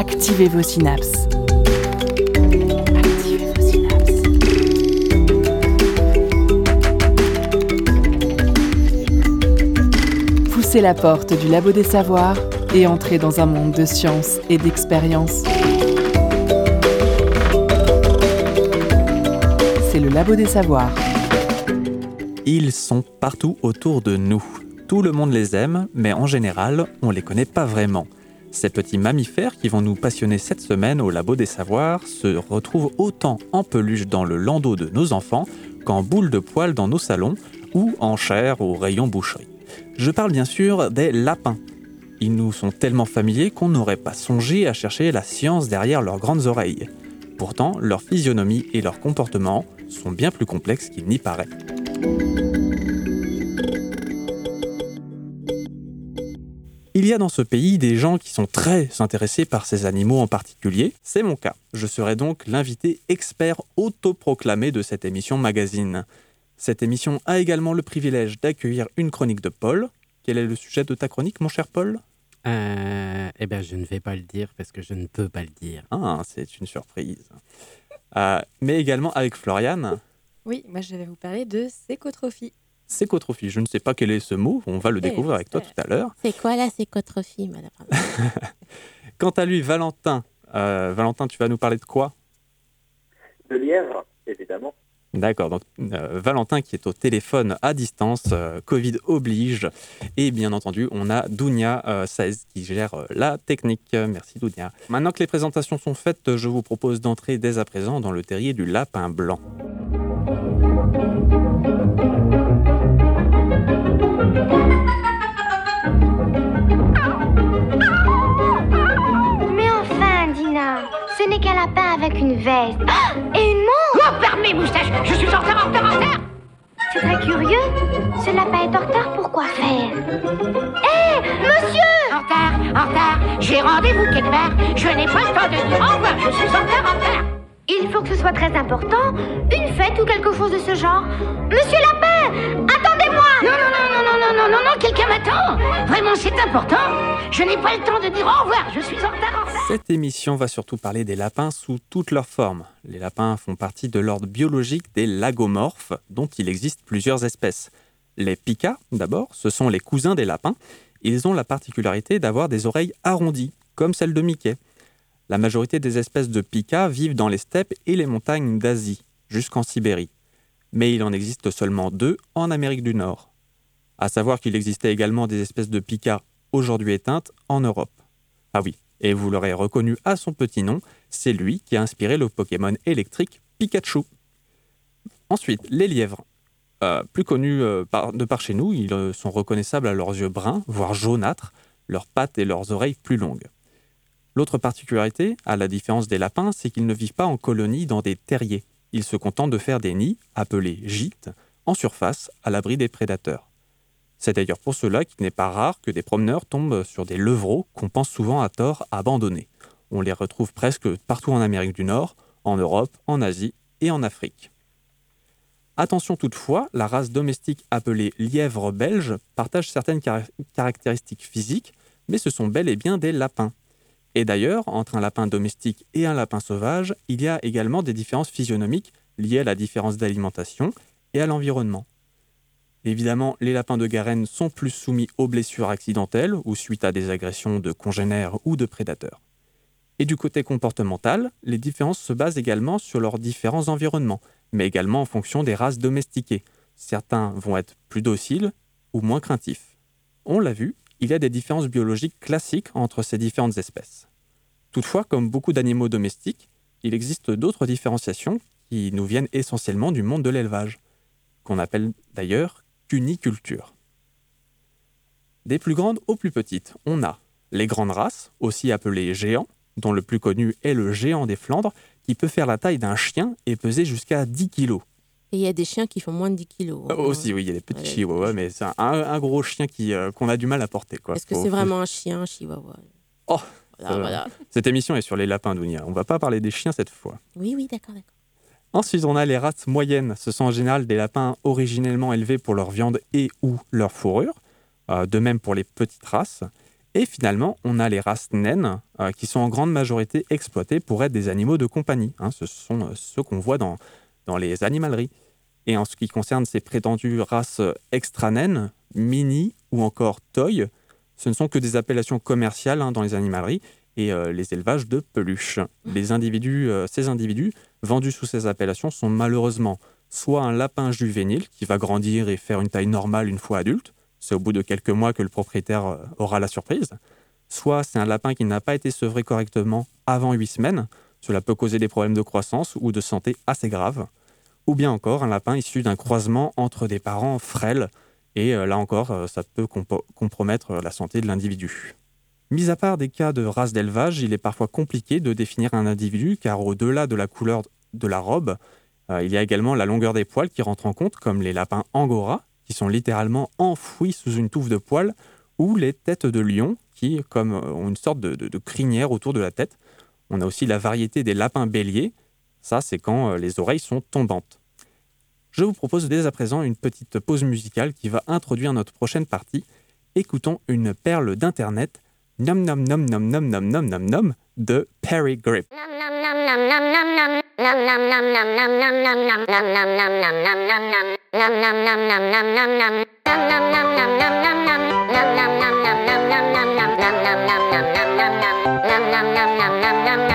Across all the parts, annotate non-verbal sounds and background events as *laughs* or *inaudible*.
Activez vos synapses. Poussez la porte du labo des savoirs et entrez dans un monde de science et d'expérience. C'est le labo des savoirs. Ils sont partout autour de nous. Tout le monde les aime, mais en général, on les connaît pas vraiment. Ces petits mammifères qui vont nous passionner cette semaine au Labo des Savoirs se retrouvent autant en peluche dans le landau de nos enfants qu'en boule de poils dans nos salons ou en chair au rayon boucherie. Je parle bien sûr des lapins. Ils nous sont tellement familiers qu'on n'aurait pas songé à chercher la science derrière leurs grandes oreilles. Pourtant, leur physionomie et leur comportement sont bien plus complexes qu'il n'y paraît. Il y a dans ce pays des gens qui sont très intéressés par ces animaux en particulier. C'est mon cas. Je serai donc l'invité expert autoproclamé de cette émission magazine. Cette émission a également le privilège d'accueillir une chronique de Paul. Quel est le sujet de ta chronique, mon cher Paul? Euh, eh bien, je ne vais pas le dire parce que je ne peux pas le dire. Ah, c'est une surprise. Euh, mais également avec Floriane. Oui, moi je vais vous parler de sécotrophie. Sécotrophie, je ne sais pas quel est ce mot, on va le découvrir avec toi tout à l'heure. C'est quoi la sécotrophie, madame? *laughs* Quant à lui, Valentin, euh, Valentin, tu vas nous parler de quoi? De lièvre, évidemment. D'accord, donc euh, Valentin qui est au téléphone à distance, euh, Covid oblige. Et bien entendu, on a Dounia euh, Saez qui gère euh, la technique. Merci Dounia. Maintenant que les présentations sont faites, je vous propose d'entrer dès à présent dans le terrier du lapin blanc. Avec une veste. Ah Et une montre Oh, permets, moustache Je suis en retard, en retard, en retard C'est très curieux. Ce lapin est en retard pour quoi faire Hé, monsieur En retard, en retard J'ai rendez-vous quelque part Je n'ai pas le temps de dire au revoir Je suis en retard, en retard Il faut que ce soit très important. Une fête ou quelque chose de ce genre. Monsieur Lapin, Non, non, non, non, non, non, non, non, quelqu'un m'attend Vraiment, c'est important Je n'ai pas le temps de dire au revoir Je suis en retard, Cette émission va surtout parler des lapins sous toutes leurs formes. Les lapins font partie de l'ordre biologique des lagomorphes, dont il existe plusieurs espèces. Les pikas, d'abord, ce sont les cousins des lapins. Ils ont la particularité d'avoir des oreilles arrondies, comme celles de Mickey. La majorité des espèces de pikas vivent dans les steppes et les montagnes d'Asie, jusqu'en Sibérie. Mais il en existe seulement deux en Amérique du Nord. À savoir qu'il existait également des espèces de pikas aujourd'hui éteintes en Europe. Ah oui, et vous l'aurez reconnu à son petit nom, c'est lui qui a inspiré le Pokémon électrique Pikachu. Ensuite, les lièvres. Euh, plus connus euh, de par chez nous, ils euh, sont reconnaissables à leurs yeux bruns, voire jaunâtres, leurs pattes et leurs oreilles plus longues. L'autre particularité, à la différence des lapins, c'est qu'ils ne vivent pas en colonie dans des terriers. Ils se contentent de faire des nids, appelés gîtes, en surface, à l'abri des prédateurs. C'est d'ailleurs pour cela qu'il n'est pas rare que des promeneurs tombent sur des levreaux qu'on pense souvent à tort abandonnés. On les retrouve presque partout en Amérique du Nord, en Europe, en Asie et en Afrique. Attention toutefois, la race domestique appelée lièvre belge partage certaines cara- caractéristiques physiques, mais ce sont bel et bien des lapins. Et d'ailleurs, entre un lapin domestique et un lapin sauvage, il y a également des différences physionomiques liées à la différence d'alimentation et à l'environnement. Évidemment, les lapins de Garenne sont plus soumis aux blessures accidentelles ou suite à des agressions de congénères ou de prédateurs. Et du côté comportemental, les différences se basent également sur leurs différents environnements, mais également en fonction des races domestiquées. Certains vont être plus dociles ou moins craintifs. On l'a vu, il y a des différences biologiques classiques entre ces différentes espèces. Toutefois, comme beaucoup d'animaux domestiques, il existe d'autres différenciations qui nous viennent essentiellement du monde de l'élevage, qu'on appelle d'ailleurs cuniculture. Des plus grandes aux plus petites, on a les grandes races, aussi appelées géants, dont le plus connu est le géant des Flandres, qui peut faire la taille d'un chien et peser jusqu'à 10 kilos. Et il y a des chiens qui font moins de 10 kilos. hein. Euh, aussi, oui, il y a des petits Ouais, chihuahuas, mais c'est un, un gros chien qui, euh, qu'on a du mal à porter. Quoi. Est-ce que c'est vraiment un chien, un chihuahua? Oh, Voilà, voilà. Cette émission est sur les lapins, Dounia. On va pas parler des chiens cette fois. Oui, oui, d'accord, d'accord. Ensuite, on a les races moyennes. Ce sont en général des lapins originellement élevés pour leur viande et ou leur fourrure. Euh, de même pour les petites races. Et finalement, on a les races naines, euh, qui sont en grande majorité exploitées pour être des animaux de compagnie. hein. ce sont euh, ceux qu'on voit dans, dans les animaleries. Et en ce qui concerne ces prétendues races euh, extra naines, mini ou encore toy, ce ne sont que des appellations commerciales hein, dans les animaleries et euh, les élevages de peluches. Les individus, euh, ces individus vendus sous ces appellations sont malheureusement soit un lapin juvénile qui va grandir et faire une taille normale une fois adulte, c'est au bout de quelques mois que le propriétaire euh, aura la surprise, soit c'est un lapin qui n'a pas été sevré correctement avant 8 semaines, cela peut causer des problèmes de croissance ou de santé assez graves, ou bien encore un lapin issu d'un croisement entre des parents frêles, et euh, là encore, euh, ça peut compromettre la santé de l'individu. Mis à part des cas de race d'élevage, il est parfois compliqué de définir un individu car au-delà de la couleur de la robe, euh, il y a également la longueur des poils qui rentre en compte, comme les lapins angora, qui sont littéralement enfouis sous une touffe de poils, ou les têtes de lion, qui comme, euh, ont une sorte de crinière autour de la tête. On a aussi la variété des lapins béliers, ça c'est quand euh, les oreilles sont tombantes. Je vous propose dès à présent une petite pause musicale qui va introduire notre prochaine partie. Écoutons une perle d'Internet, Nom Nom Nom Nom Nom Nom Nom Nom Nom de Perry Grip. nam nam nam nam nam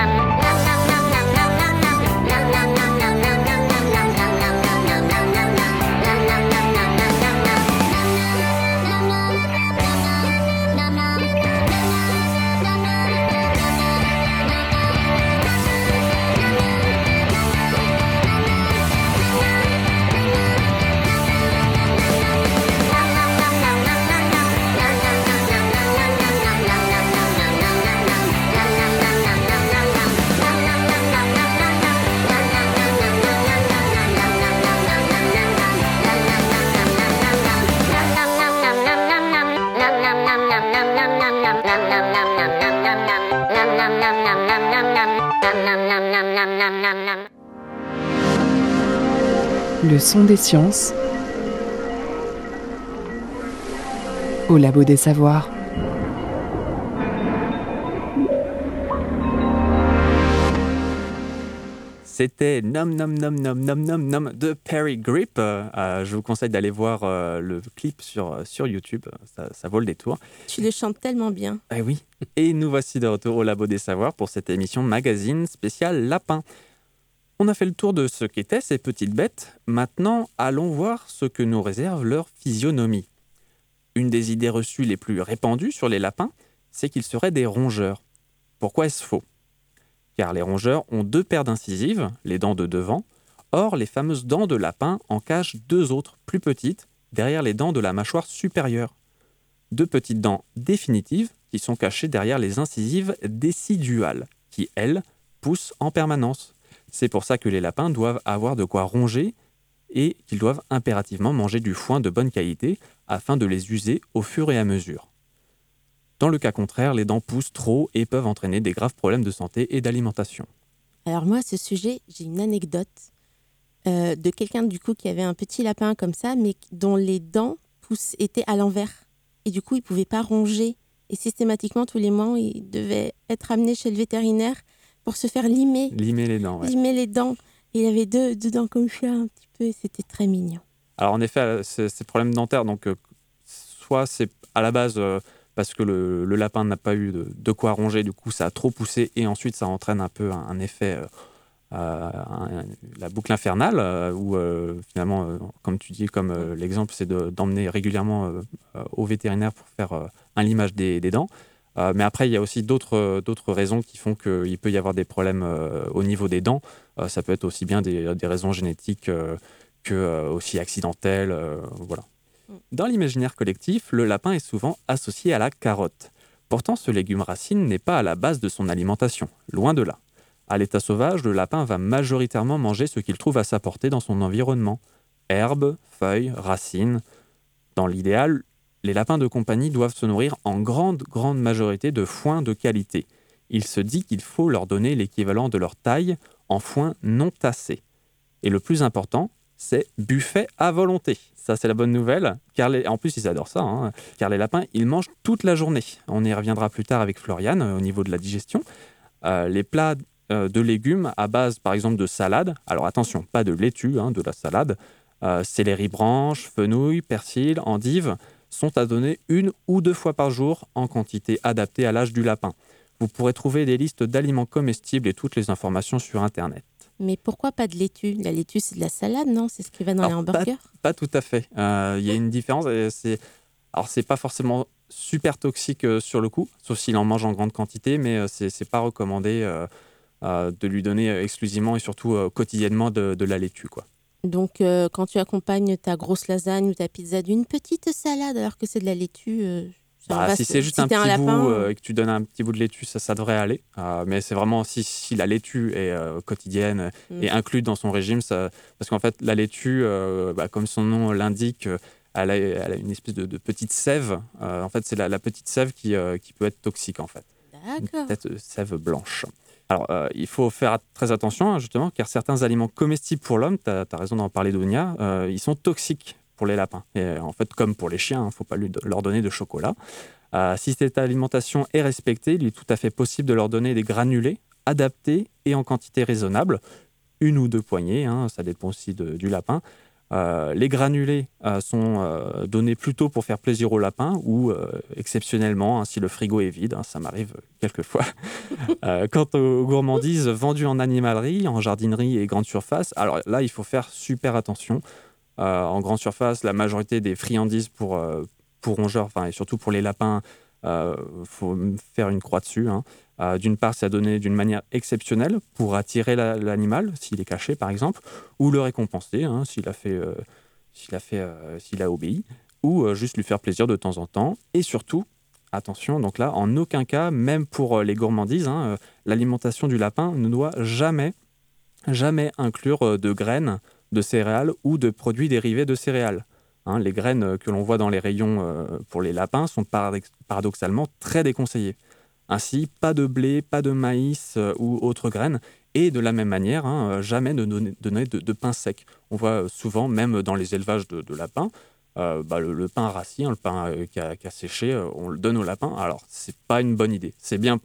Le son des sciences au labo des savoirs. C'était Nom Nom Nom Nom Nom Nom Nom de Perry Grip. Euh, euh, je vous conseille d'aller voir euh, le clip sur, sur YouTube, ça, ça vaut le détour. Tu le chantes tellement bien. Eh oui. Et nous voici de retour au Labo des Savoirs pour cette émission magazine spéciale Lapin. On a fait le tour de ce qu'étaient ces petites bêtes. Maintenant, allons voir ce que nous réserve leur physionomie. Une des idées reçues les plus répandues sur les lapins, c'est qu'ils seraient des rongeurs. Pourquoi est-ce faux? Car les rongeurs ont deux paires d'incisives, les dents de devant. Or, les fameuses dents de lapin en cachent deux autres, plus petites, derrière les dents de la mâchoire supérieure deux petites dents définitives qui sont cachées derrière les incisives déciduales, qui, elles, poussent en permanence. C'est pour ça que les lapins doivent avoir de quoi ronger et qu'ils doivent impérativement manger du foin de bonne qualité afin de les user au fur et à mesure. Dans le cas contraire, les dents poussent trop et peuvent entraîner des graves problèmes de santé et d'alimentation. Alors moi, à ce sujet, j'ai une anecdote euh, de quelqu'un du coup qui avait un petit lapin comme ça, mais dont les dents poussent, étaient à l'envers. Et du coup, il pouvait pas ronger. Et systématiquement, tous les mois, il devait être amené chez le vétérinaire pour se faire limer, Limer les dents, ouais. limer les dents. Et il avait deux, deux dents comme ça, un petit peu, et c'était très mignon. Alors en effet, ces problèmes dentaires, donc euh, soit c'est à la base euh, parce que le, le lapin n'a pas eu de, de quoi ronger, du coup ça a trop poussé et ensuite ça entraîne un peu un, un effet, euh, euh, un- la boucle infernale, euh, où euh, finalement, comme tu dis, comme l'exemple, c'est de- d'emmener régulièrement au vétérinaire pour faire un limage des, des dents. Euh, mais après, il y a aussi d'autres d'autres raisons qui font qu'il peut y avoir des problèmes euh, au niveau des dents. Euh, ça peut être aussi bien des, des raisons génétiques euh, que euh, aussi accidentelles. euh, voilà. Dans l'imaginaire collectif, le lapin est souvent associé à la carotte. Pourtant, ce légume racine n'est pas à la base de son alimentation, loin de là. À l'état sauvage, le lapin va majoritairement manger ce qu'il trouve à sa portée dans son environnement. Herbes, feuilles, racines. Dans l'idéal, les lapins de compagnie doivent se nourrir en grande, grande majorité de foin de qualité. Il se dit qu'il faut leur donner l'équivalent de leur taille en foin non tassé. Et le plus important, c'est buffet à volonté. Ça, c'est la bonne nouvelle. Car En plus, ils adorent ça. hein, car les lapins, ils mangent toute la journée. On y reviendra plus tard avec Floriane euh, au niveau de la digestion. Euh, les plats euh, de légumes à base, par exemple, de salade. Alors attention, pas de laitue, hein, de la salade. Céleri branche, fenouil, persil, endive sont à donner une ou deux fois par jour en quantité adaptée à l'âge du lapin. Vous pourrez trouver des listes d'aliments comestibles et toutes les informations sur Internet. Mais pourquoi pas de laitue? La laitue, c'est de la salade, non? C'est ce qui va dans Alors, les hamburgers? Pas tout à fait. Euh, Il y a une différence. C'est alors c'est pas forcément super toxique euh, sur le coup, sauf s'il en mange en grande quantité, mais euh, c'est pas recommandé euh, de lui donner exclusivement et surtout quotidiennement de, de la laitue quoi. Donc, euh, quand tu accompagnes ta grosse lasagne ou ta pizza d'une petite salade alors que c'est de la laitue, euh, Bah, si c'est juste un petit lapin, bout euh, et que tu donnes un petit bout de laitue, ça, ça devrait aller. Euh, mais c'est vraiment si, si la laitue est euh, quotidienne Mm. et incluse dans son régime, ça, parce qu'en fait la laitue, euh, bah, comme son nom l'indique, euh, elle a, elle a une espèce de, de petite sève. Euh, en fait, c'est la, la petite sève qui, euh, qui peut être toxique en fait. Une D'accord. petite sève blanche. Alors, euh, il faut faire très attention, hein, justement, car certains aliments comestibles pour l'homme, tu as, raison d'en parler, Dounia, euh, ils sont toxiques pour les lapins. Et en fait, comme pour les chiens, il ne faut pas leur donner de chocolat. Euh, si cette alimentation est respectée, il est tout à fait possible de leur donner des granulés adaptés et en quantité raisonnable, une ou deux poignées, hein, ça dépend aussi du lapin. Euh, les granulés euh, sont euh, donnés plutôt pour faire plaisir au lapin ou exceptionnellement hein, si le frigo est vide, hein, ça m'arrive quelquefois. *laughs* Quant aux gourmandises vendues en animalerie, en jardinerie et grande surface, alors là il faut faire super attention. En grande surface, la majorité des friandises pour, pour rongeurs, et surtout pour les lapins, il faut faire une croix dessus. hein. Euh, d'une part, c'est à donner d'une manière exceptionnelle pour attirer la- l'animal, s'il est caché par exemple, ou le récompenser hein, s'il a fait, euh, s'il a fait, euh, a obéi, ou juste lui faire plaisir de temps en temps. Et surtout, attention, donc là, en aucun cas, même pour les gourmandises, hein, l'alimentation du lapin ne doit jamais, jamais inclure de graines, de céréales ou de produits dérivés de céréales. Hein, les graines que l'on voit dans les rayons pour les lapins sont paradox- paradoxalement très déconseillées. Ainsi, pas de blé, pas de maïs euh, ou autres graines. Et de la même manière, hein, euh, jamais de donner, de, pain sec. On voit euh, souvent, même dans les élevages de, lapins, bah, le, pain rassis, hein, le pain euh, qui, a, séché, on le donne au lapin. Alors, c'est pas une bonne idée. C'est bien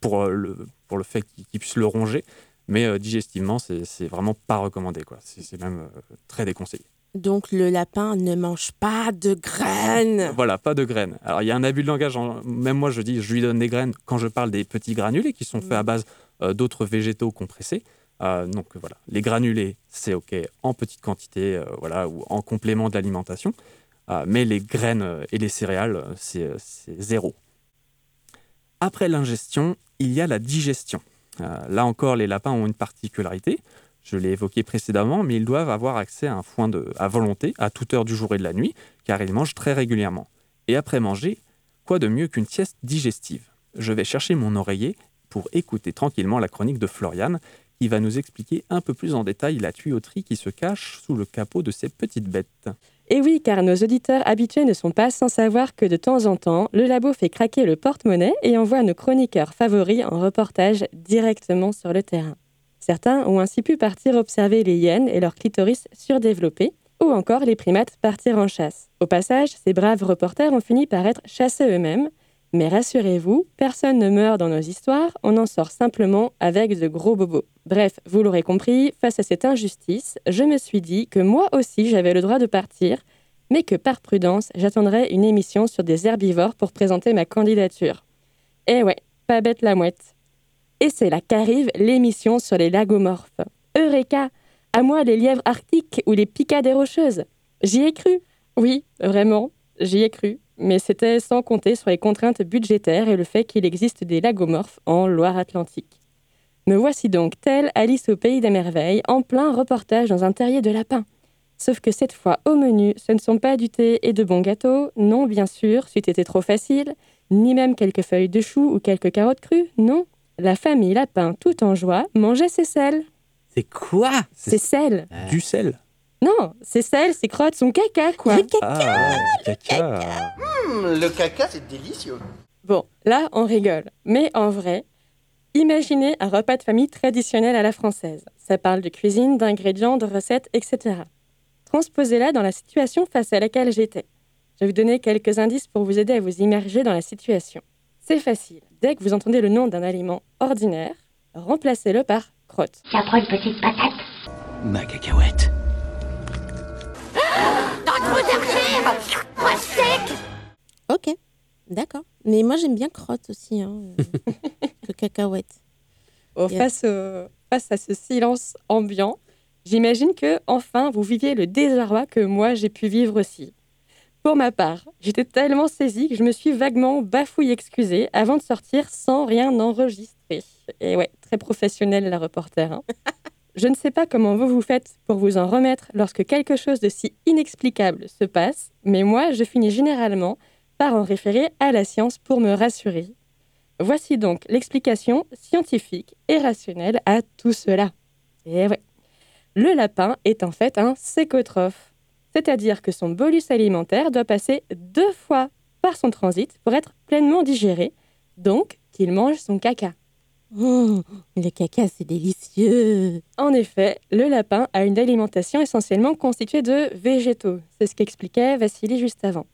pour, le, pour le fait qu'il qu'il puisse le ronger, mais digestivement, c'est vraiment pas recommandé. C'est même très déconseillé. Donc, le lapin ne mange pas de graines. Voilà, pas de graines. Alors, il y a un abus de langage. Même moi, je dis, je lui donne des graines quand je parle des petits granulés qui sont faits à base euh, d'autres végétaux compressés. Euh, donc, voilà, les granulés, c'est OK en petite quantité, euh, voilà, ou en complément de l'alimentation. Mais les graines et les céréales, c'est zéro. Après l'ingestion, il y a la digestion. Là encore, les lapins ont une particularité. Je l'ai évoqué précédemment, mais ils doivent avoir accès à un foin à volonté à toute heure du jour et de la nuit, car ils mangent très régulièrement. Et après manger, quoi de mieux qu'une sieste digestive? Je vais chercher mon oreiller pour écouter tranquillement la chronique de Floriane, qui va nous expliquer un peu plus en détail la tuyauterie qui se cache sous le capot de ces petites bêtes. Et oui, car nos auditeurs habitués ne sont pas sans savoir que de temps en temps, le labo fait craquer le porte-monnaie et envoie nos chroniqueurs favoris en reportage directement sur le terrain. Certains ont ainsi pu partir observer les hyènes et leurs clitoris surdéveloppés, ou encore les primates partir en chasse. Au passage, ces braves reporters ont fini par être chassés eux-mêmes, mais rassurez-vous, personne ne meurt dans nos histoires, on en sort simplement avec de gros bobos. Bref, vous l'aurez compris, face à cette injustice, je me suis dit que moi aussi j'avais le droit de partir, mais que par prudence, j'attendrais une émission sur des herbivores pour présenter ma candidature. Eh ouais, pas bête la mouette. Et c'est là qu'arrive l'émission sur les lagomorphes. Eureka À moi les lièvres arctiques ou les picades rocheuses? J'y ai cru. Oui, vraiment, j'y ai cru. Mais c'était sans compter sur les contraintes budgétaires et le fait qu'il existe des lagomorphes en Loire-Atlantique. Me voici donc telle Alice au pays des merveilles, en plein reportage dans un terrier de lapin. Sauf que cette fois, au menu, ce ne sont pas du thé et de bons gâteaux, non, bien sûr, c'eût été trop facile, ni même quelques feuilles de chou ou quelques carottes crues, non. La famille lapin, tout en joie, mangeait ses selles. C'est quoi? Ses selles Du sel. Non, ses selles, ses crottes, son caca, quoi. Ah, du caca. Hum, le caca, c'est délicieux. Bon, là, on rigole. Mais en vrai, imaginez un repas de famille traditionnel à la française. Ça parle de cuisine, d'ingrédients, de recettes, etc. transposez-la dans la situation face à laquelle j'étais. Je vais vous donner quelques indices pour vous aider à vous immerger dans la situation. C'est facile. Dès que vous entendez le nom d'un aliment ordinaire, remplacez-le par crotte. Ça prend une petite patate. Ma cacahuète. Dans Moi sec Ok, d'accord. Mais moi, j'aime bien crotte aussi, hein, *laughs* que cacahuète. Oh, Yeah. face, au- face à ce silence ambiant, j'imagine que enfin vous viviez le désarroi que moi j'ai pu vivre aussi. Pour ma part, j'étais tellement saisie que je me suis vaguement bafouille excusée avant de sortir sans rien enregistrer. Et ouais, très professionnel la reporter. hein. *laughs* je ne sais pas comment vous vous faites pour vous en remettre lorsque quelque chose de si inexplicable se passe, mais moi je finis généralement par en référer à la science pour me rassurer. Voici donc l'explication scientifique et rationnelle à tout cela. Et ouais. Le lapin est en fait un sécotrophe, c'est-à-dire que son bolus alimentaire doit passer deux fois par son transit pour être pleinement digéré, donc qu'il mange son caca. Mmh, le caca, c'est délicieux. En effet, le lapin a une alimentation essentiellement constituée de végétaux. C'est ce qu'expliquait Vassili juste avant.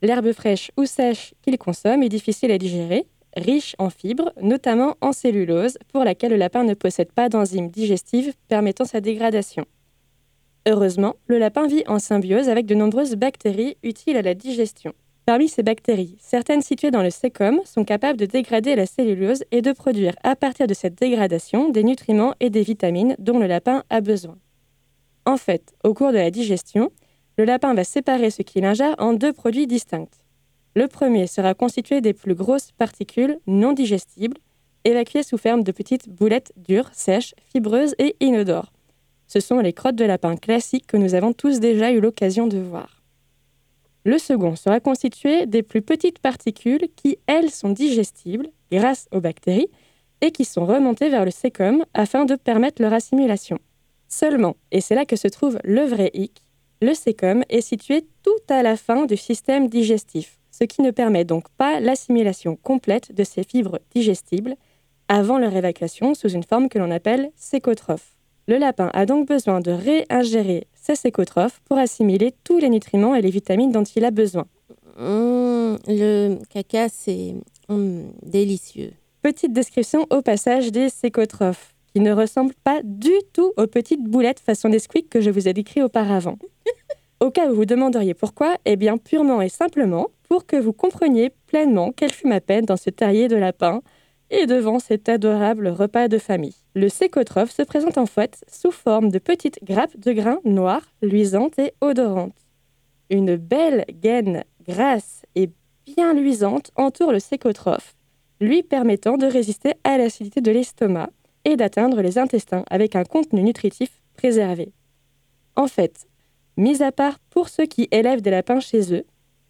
L'herbe fraîche ou sèche qu'il consomme est difficile à digérer, riche en fibres, notamment en cellulose, pour laquelle le lapin ne possède pas d'enzymes digestives permettant sa dégradation. Heureusement, le lapin vit en symbiose avec de nombreuses bactéries utiles à la digestion. Parmi ces bactéries, certaines situées dans le sécom sont capables de dégrader la cellulose et de produire à partir de cette dégradation des nutriments et des vitamines dont le lapin a besoin. En fait, au cours de la digestion, le lapin va séparer ce qu'il ingère en deux produits distincts. Le premier sera constitué des plus grosses particules non digestibles, évacuées sous forme de petites boulettes dures, sèches, fibreuses et inodores. Ce sont les crottes de lapin classiques que nous avons tous déjà eu l'occasion de voir. Le second sera constitué des plus petites particules qui, elles, sont digestibles grâce aux bactéries et qui sont remontées vers le sécom afin de permettre leur assimilation. Seulement, et c'est là que se trouve le vrai hic, le sécom est situé tout à la fin du système digestif, ce qui ne permet donc pas l'assimilation complète de ces fibres digestibles avant leur évacuation sous une forme que l'on appelle sécotrophe. Le lapin a donc besoin de réingérer ces sécotrophes pour assimiler tous les nutriments et les vitamines dont il a besoin. Mmh, le caca, c'est mmh, délicieux. Petite description au passage des sécotrophes, qui ne ressemblent pas du tout aux petites boulettes façon Nesquik que je vous ai décrit auparavant. Au cas où vous demanderiez pourquoi, eh bien purement et simplement pour que vous compreniez pleinement quelle fut ma peine dans ce terrier de lapin et devant cet adorable repas de famille. Le sécotrophe se présente en fait sous forme de petites grappes de grains noirs, luisantes et odorantes. Une belle gaine grasse et bien luisante entoure le sécotrophe, lui permettant de résister à l'acidité de l'estomac et d'atteindre les intestins avec un contenu nutritif préservé. En fait, mis à part pour ceux qui élèvent des lapins chez eux,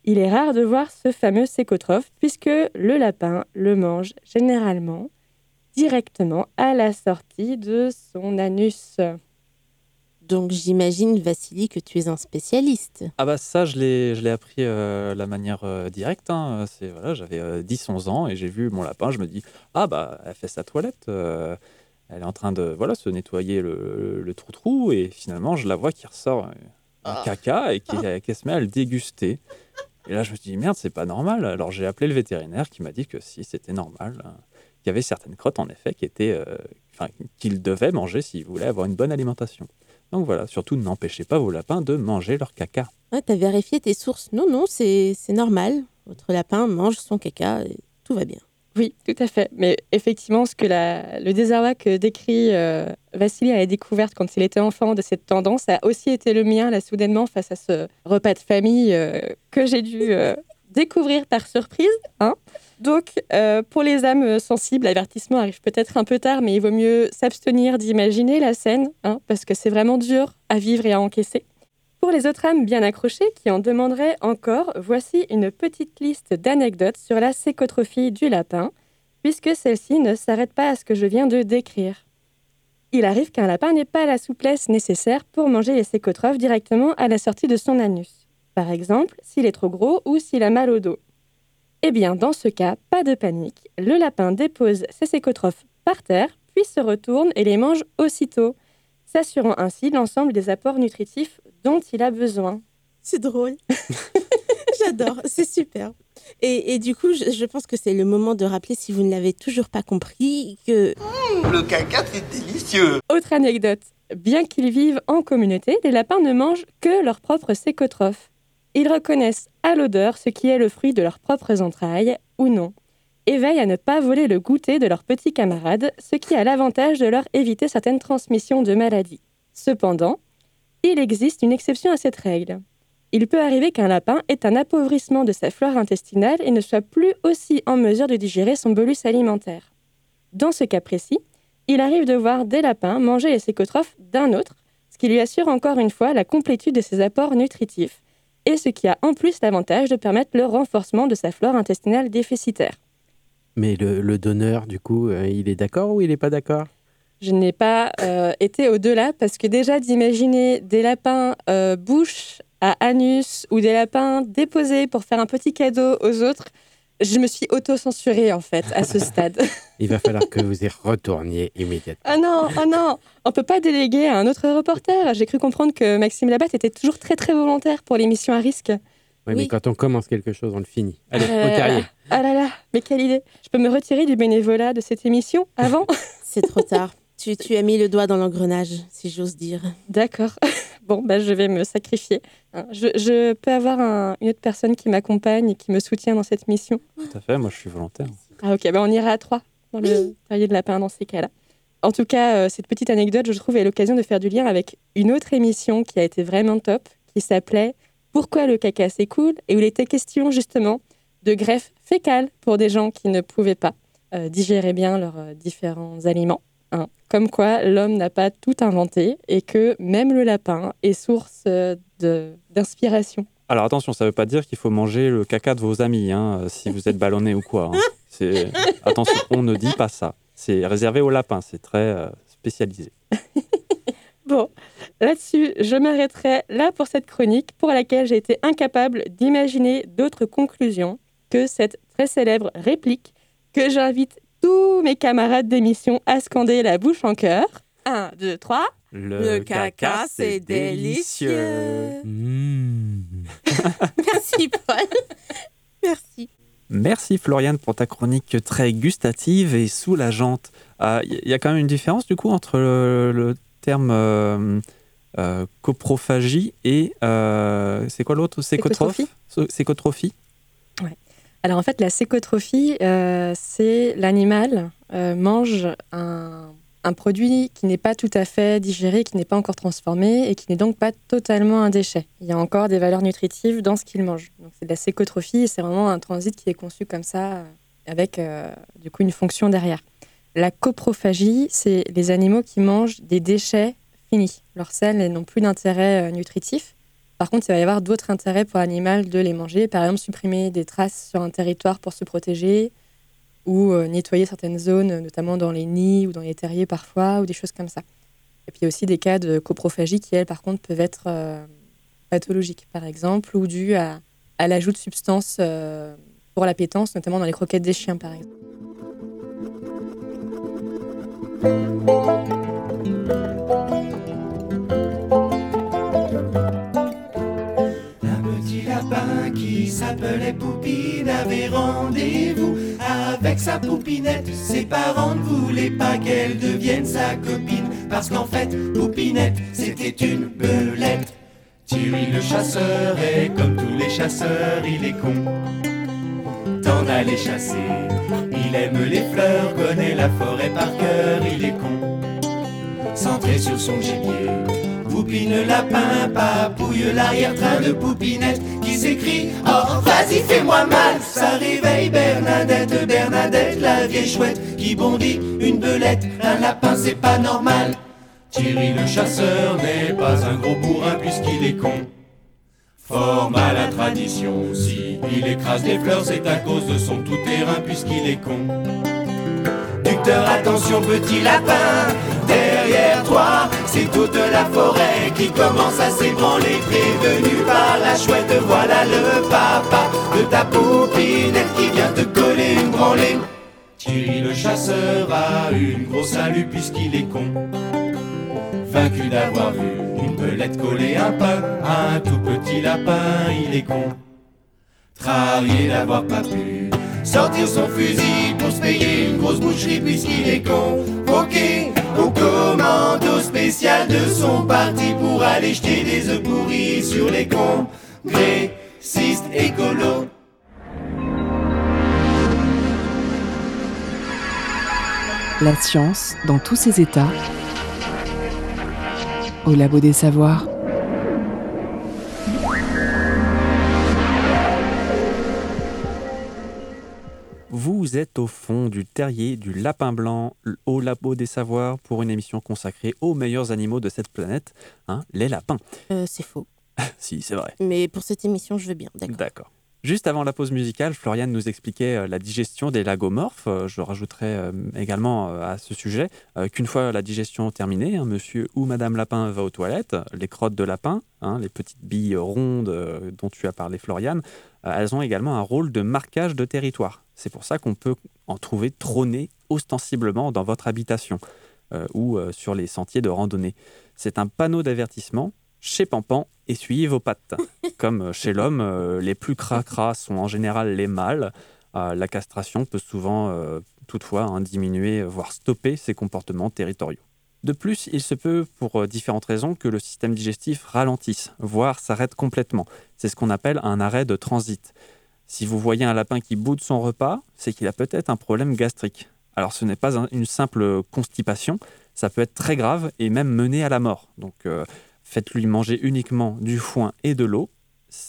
il est rare de voir ce fameux sécotrophe puisque le lapin le mange généralement directement à la sortie de son anus. Donc j'imagine, Vassili, que tu es un spécialiste. Ah bah ça, je l'ai, je l'ai appris euh, la manière euh, directe. hein. C'est, voilà, j'avais euh, 10-11 ans et j'ai vu mon lapin. Je me dis, ah bah, elle fait sa toilette. euh, elle est en train de voilà, se nettoyer le, le trou-trou. Et finalement, je la vois qui ressort euh, un Ah. caca et qui, *laughs* qui se met à le déguster. Et là, je me suis dit, merde, c'est pas normal. Alors j'ai appelé le vétérinaire qui m'a dit que si, c'était normal. hein. Qu'il y avait certaines crottes, en effet, qui étaient, euh, qu'il devait manger s'il voulait avoir une bonne alimentation. Donc voilà, surtout n'empêchez pas vos lapins de manger leur caca. Ouais, t'as vérifié tes sources. Non, non, c'est normal. Votre lapin mange son caca et tout va bien. Oui, tout à fait. Mais effectivement, ce que la- le désarroi que décrit euh, Vassili à la découverte quand il était enfant de cette tendance a aussi été le mien, là, soudainement, face à ce repas de famille euh, que j'ai dû euh, *laughs* découvrir par surprise. hein. Donc, pour les âmes sensibles, l'avertissement arrive peut-être un peu tard, mais il vaut mieux s'abstenir d'imaginer la scène, hein, parce que c'est vraiment dur à vivre et à encaisser. Pour les autres âmes bien accrochées qui en demanderaient encore, voici une petite liste d'anecdotes sur la sécotrophie du lapin, puisque celle-ci ne s'arrête pas à ce que je viens de décrire. Il arrive qu'un lapin n'ait pas la souplesse nécessaire pour manger les sécotrophes directement à la sortie de son anus. Par exemple, s'il est trop gros ou s'il a mal au dos. Eh bien, dans ce cas, pas de panique. Le lapin dépose ses sécotrophes par terre, puis se retourne et les mange aussitôt. S'assurant ainsi l'ensemble des apports nutritifs dont il a besoin. C'est drôle. *laughs* J'adore, c'est super. Et, et du coup, je, je pense que c'est le moment de rappeler, si vous ne l'avez toujours pas compris, que Le caca, c'est délicieux. Autre anecdote. Bien qu'ils vivent en communauté, les lapins ne mangent que leurs propres sécotrophes. Ils reconnaissent à l'odeur ce qui est le fruit de leurs propres entrailles ou non, et veillent à ne pas voler le goûter de leurs petits camarades, ce qui a l'avantage de leur éviter certaines transmissions de maladies. Cependant, il existe une exception à cette règle. Il peut arriver qu'un lapin ait un appauvrissement de sa flore intestinale et ne soit plus aussi en mesure de digérer son bolus alimentaire. Dans ce cas précis, il arrive de voir des lapins manger les sécotrophes d'un autre, ce qui lui assure encore une fois la complétude de ses apports nutritifs, et ce qui a en plus l'avantage de permettre le renforcement de sa flore intestinale déficitaire. Mais le, le donneur, du coup, euh, il est d'accord ou il n'est pas d'accord? Je n'ai pas euh, été au-delà parce que déjà d'imaginer des lapins euh, bouche à anus ou des lapins déposés pour faire un petit cadeau aux autres, je me suis auto-censurée en fait à ce *laughs* stade. Il va falloir que vous y retourniez immédiatement. Ah non, ah non, on peut pas déléguer à un autre reporter. J'ai cru comprendre que Maxime Labatte était toujours très très volontaire pour l'émission à risque. Ouais, mais Oui. quand on commence quelque chose, on le finit. Allez, Ah là au là. Ah là là, mais quelle idée. Je peux me retirer du bénévolat de cette émission avant *laughs* c'est trop tard. Tu, tu as mis le doigt dans l'engrenage, si j'ose dire. D'accord. *laughs* Bon, bah, je vais me sacrifier. Hein, Je, je peux avoir un- une autre personne qui m'accompagne et qui me soutient dans cette mission. Tout à fait, moi je suis volontaire. Ah ok, bah, on ira à trois dans le terrier de lapin dans ces cas-là. En tout cas, euh, cette petite anecdote, je trouve, est l'occasion de faire du lien avec une autre émission qui a été vraiment top, qui s'appelait Pourquoi le caca c'est cool et où il était question justement de greffe fécale pour des gens qui ne pouvaient pas euh, digérer bien leurs euh, différents aliments. hein. Comme quoi, l'homme n'a pas tout inventé et que même le lapin est source euh, d'inspiration. Alors attention, ça ne veut pas dire qu'il faut manger le caca de vos amis hein, si vous êtes ballonné ou quoi. hein. *laughs* Attention, on ne dit pas ça. C'est réservé aux lapins, c'est très euh, spécialisé. *laughs* Bon, là-dessus, je m'arrêterai là pour cette chronique pour laquelle j'ai été incapable d'imaginer d'autres conclusions que cette très célèbre réplique que j'invite tous mes camarades d'émission à scander la bouche en cœur. 1, 2, 3. Le, Mmh. *laughs* Merci, Paul. Merci. Merci Floriane pour ta chronique très gustative et soulageante. Il y a quand même une différence du coup entre le, le terme euh, coprophagie et euh, c'est quoi l'autre? Sécotrophe? Sécotrophie. Alors en fait, la sécotrophie, euh, c'est l'animal euh, mange un, un produit qui n'est pas tout à fait digéré, qui n'est pas encore transformé et qui n'est donc pas totalement un déchet. Il y a encore des valeurs nutritives dans ce qu'il mange. Donc c'est de la sécotrophie et c'est vraiment un transit qui est conçu comme ça, euh, avec euh, du coup une fonction derrière. La coprophagie, c'est les animaux qui mangent des déchets finis. Leurs selles n'ont plus d'intérêt euh, nutritif. Par contre, il va y avoir d'autres intérêts pour l'animal de les manger. Par exemple, supprimer des traces sur un territoire pour se protéger ou euh, nettoyer certaines zones, notamment dans les nids ou dans les terriers parfois, ou des choses comme ça. Et puis il y a aussi des cas de coprophagie qui, elles, par contre, peuvent être euh, pathologiques, par exemple, ou dus à, l'ajout de substances euh, pour l'appétence, notamment dans les croquettes des chiens, par exemple. S'appelait Poupine avait rendez-vous avec sa poupinette. Ses parents ne voulaient pas qu'elle devienne sa copine parce qu'en fait, Poupinette, c'était une belette. Thierry le chasseur est comme tous les chasseurs, il est con. D'en aller chasser, il aime les fleurs, connaît la forêt par cœur, il est con. Centré sur son gibier, Poupine lapin papouille l'arrière-train de Poupinette Oh vas-y fais-moi mal. Ça réveille Bernadette, Bernadette la vieille chouette qui bondit une belette, un lapin c'est pas normal. Thierry le chasseur n'est pas un gros bourrin puisqu'il est con. Fort mal à tradition, si il écrase les fleurs c'est à cause de son tout-terrain puisqu'il est con. Ducteur, attention petit lapin, c'est toute la forêt qui commence à s'ébranler, prévenu par la chouette, voilà le papa de ta poupinette qui vient te coller une branlée. Thierry le chasseur a une grosse salut puisqu'il est con. vaincu d'avoir vu une belette coller un pain à un tout petit lapin, il est con. Travailler d'avoir pas pu sortir son fusil pour se payer une grosse boucherie puisqu'il est convoqué au commando spécial de son parti pour aller jeter des œufs pourris sur les congressistes écolos. La science dans tous ses états au labo des savoirs. Vous êtes au fond du terrier du lapin blanc au labo des savoirs pour une émission consacrée aux meilleurs animaux de cette planète, hein, les lapins. Euh, c'est faux. *laughs* si, c'est vrai. Mais pour cette émission, je veux bien, d'accord. D'accord. Juste avant la pause musicale, Floriane nous expliquait euh, la digestion des lagomorphes. Euh, je rajouterai également à ce sujet qu'une fois la digestion terminée, monsieur ou madame lapin va aux toilettes, les crottes de lapin, hein, les petites billes rondes dont tu as parlé Floriane, elles ont également un rôle de marquage de territoire. C'est pour ça qu'on peut en trouver trôner ostensiblement dans votre habitation ou sur les sentiers de randonnée. C'est un panneau d'avertissement chez Pampan, essuyez vos pattes. *laughs* Comme chez l'homme, euh, les plus cracras sont en général les mâles. Euh, la castration peut souvent, euh, toutefois, hein, diminuer, voire stopper ces comportements territoriaux. De plus, il se peut, pour différentes raisons, que le système digestif ralentisse, voire s'arrête complètement. C'est ce qu'on appelle un arrêt de transit. Si vous voyez un lapin qui boude son repas, c'est qu'il a peut-être un problème gastrique. Alors ce n'est pas une simple constipation, ça peut être très grave et même mener à la mort. Donc faites-lui manger uniquement du foin et de l'eau